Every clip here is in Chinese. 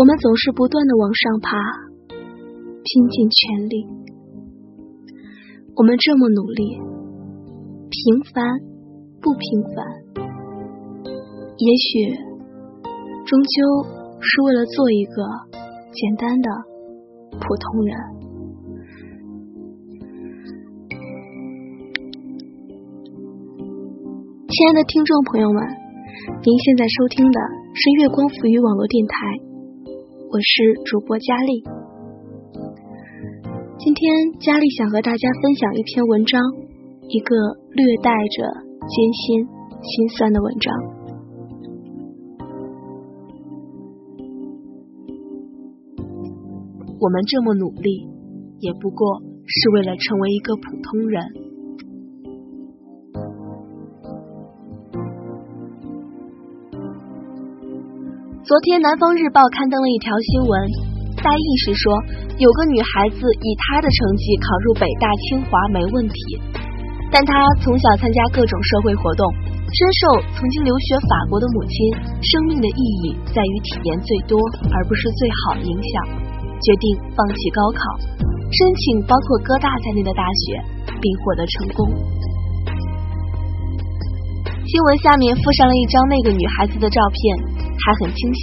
我们总是不断的往上爬，拼尽全力。我们这么努力，平凡不平凡，也许终究是为了做一个简单的普通人。亲爱的听众朋友们，您现在收听的是月光浮语网络电台。我是主播佳丽，今天佳丽想和大家分享一篇文章，一个略带着艰辛、心酸的文章。我们这么努力，也不过是为了成为一个普通人。昨天，《南方日报》刊登了一条新闻，大意是说，有个女孩子以她的成绩考入北大清华没问题，但她从小参加各种社会活动，深受曾经留学法国的母亲“生命的意义在于体验最多而不是最好”影响，决定放弃高考，申请包括哥大在内的大学，并获得成功。新闻下面附上了一张那个女孩子的照片。还很清秀，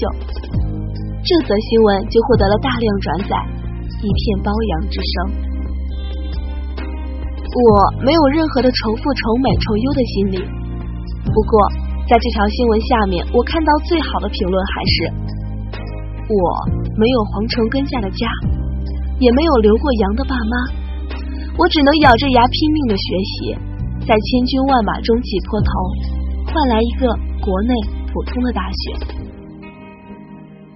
这则新闻就获得了大量转载，一片褒扬之声。我没有任何的仇富、仇美、仇优的心理。不过，在这条新闻下面，我看到最好的评论还是：我没有皇城根下的家，也没有留过洋的爸妈，我只能咬着牙拼命的学习，在千军万马中挤破头，换来一个国内普通的大学。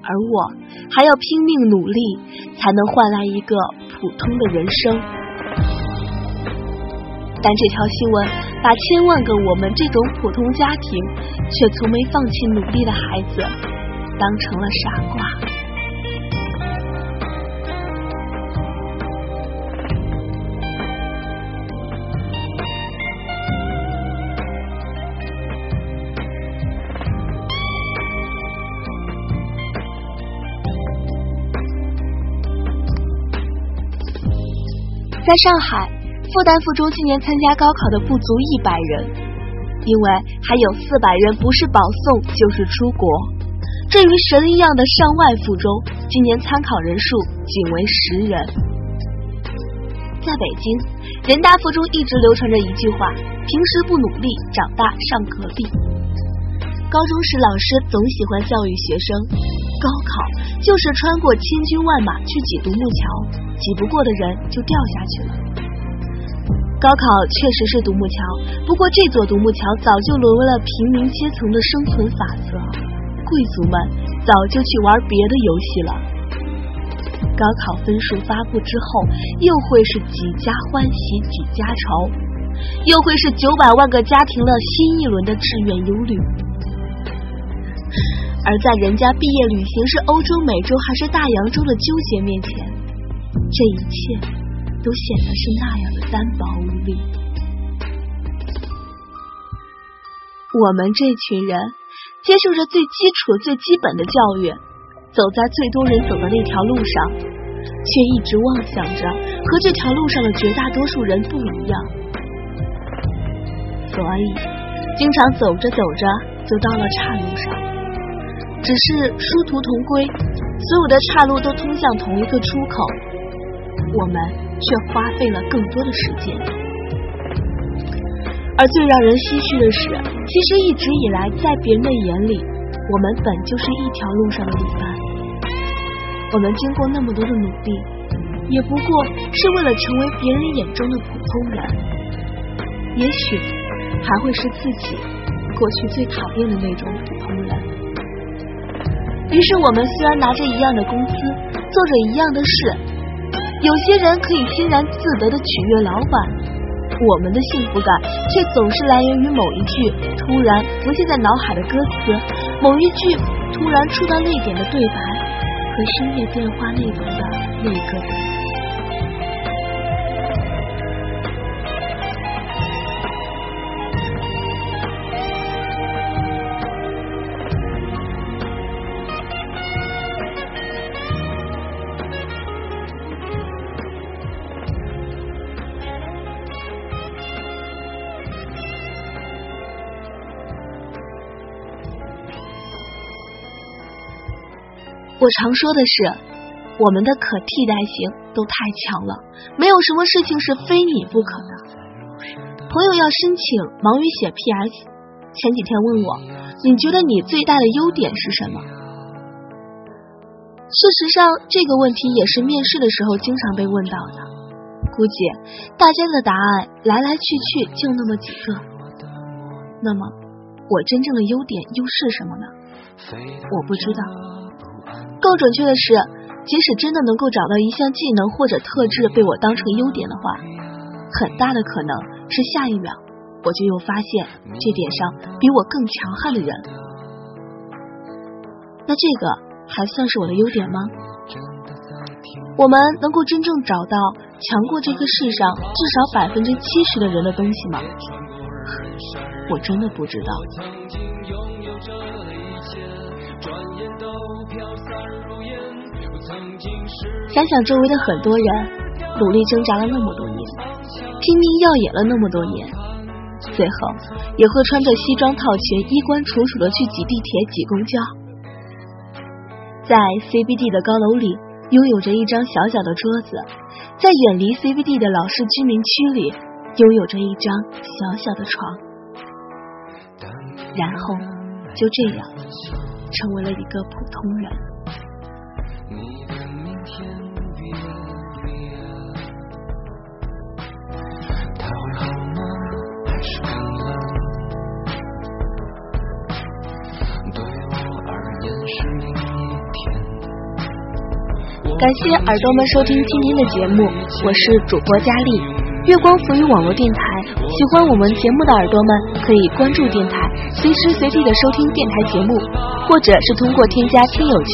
而我还要拼命努力，才能换来一个普通的人生。但这条新闻把千万个我们这种普通家庭却从没放弃努力的孩子当成了傻瓜。在上海，复旦附中今年参加高考的不足一百人，因为还有四百人不是保送就是出国。至于神一样的上外附中，今年参考人数仅为十人。在北京，人大附中一直流传着一句话：平时不努力，长大上隔壁。高中时老师总喜欢教育学生，高考就是穿过千军万马去挤独木桥。挤不过的人就掉下去了。高考确实是独木桥，不过这座独木桥早就沦为了平民阶层的生存法则，贵族们早就去玩别的游戏了。高考分数发布之后，又会是几家欢喜几家愁，又会是九百万个家庭的新一轮的志愿忧虑。而在人家毕业旅行是欧洲、美洲还是大洋洲的纠结面前。这一切都显得是那样的单薄无力。我们这群人接受着最基础、最基本的教育，走在最多人走的那条路上，却一直妄想着和这条路上的绝大多数人不一样，所以经常走着走着就到了岔路上。只是殊途同归，所有的岔路都通向同一个出口。我们却花费了更多的时间，而最让人唏嘘的是，其实一直以来，在别人的眼里，我们本就是一条路上的旅伴。我们经过那么多的努力，也不过是为了成为别人眼中的普通人，也许还会是自己过去最讨厌的那种普通人。于是，我们虽然拿着一样的工资，做着一样的事。有些人可以欣然自得的取悦老板，我们的幸福感却总是来源于某一句突然浮现在脑海的歌词，某一句突然触到泪点的对白，和深夜电话那头的那个我常说的是，我们的可替代性都太强了，没有什么事情是非你不可的。朋友要申请忙于写 PS，前几天问我，你觉得你最大的优点是什么？事实上，这个问题也是面试的时候经常被问到的。估计大家的答案来来去去就那么几个。那么，我真正的优点又是什么呢？我不知道。更准确的是，即使真的能够找到一项技能或者特质被我当成优点的话，很大的可能是下一秒我就又发现这点上比我更强悍的人。那这个。还算是我的优点吗？我们能够真正找到强过这个世上至少百分之七十的人的东西吗？我真的不知道。想想周围的很多人，努力挣扎了那么多年，拼命耀眼了那么多年，最后也会穿着西装套裙、衣冠楚楚的去挤地铁、挤公交。在 CBD 的高楼里，拥有着一张小小的桌子；在远离 CBD 的老式居民区里，拥有着一张小小的床。然后就这样，成为了一个普通人。感谢耳朵们收听今天的节目，我是主播佳丽，月光浮语网络电台。喜欢我们节目的耳朵们可以关注电台，随时随地的收听电台节目，或者是通过添加听友群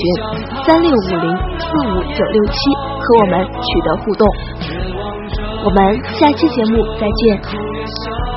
三六五零四五九六七和我们取得互动。我们下期节目再见。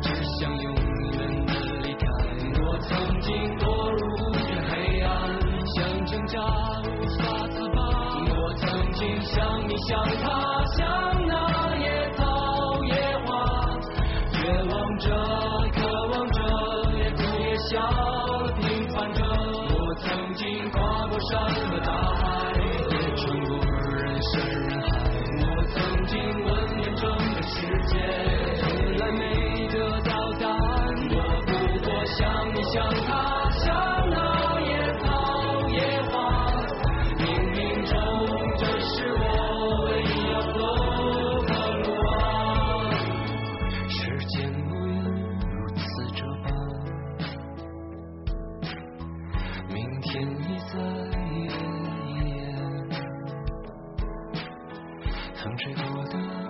想永远的离开。我曾经堕入黑暗，想。挣扎无法自拔，我曾经像你像他想你，想他，想到野草、野花，冥冥中这是我唯一要走的路啊。时间不怨如此这般，明天已在眼前，风吹过的。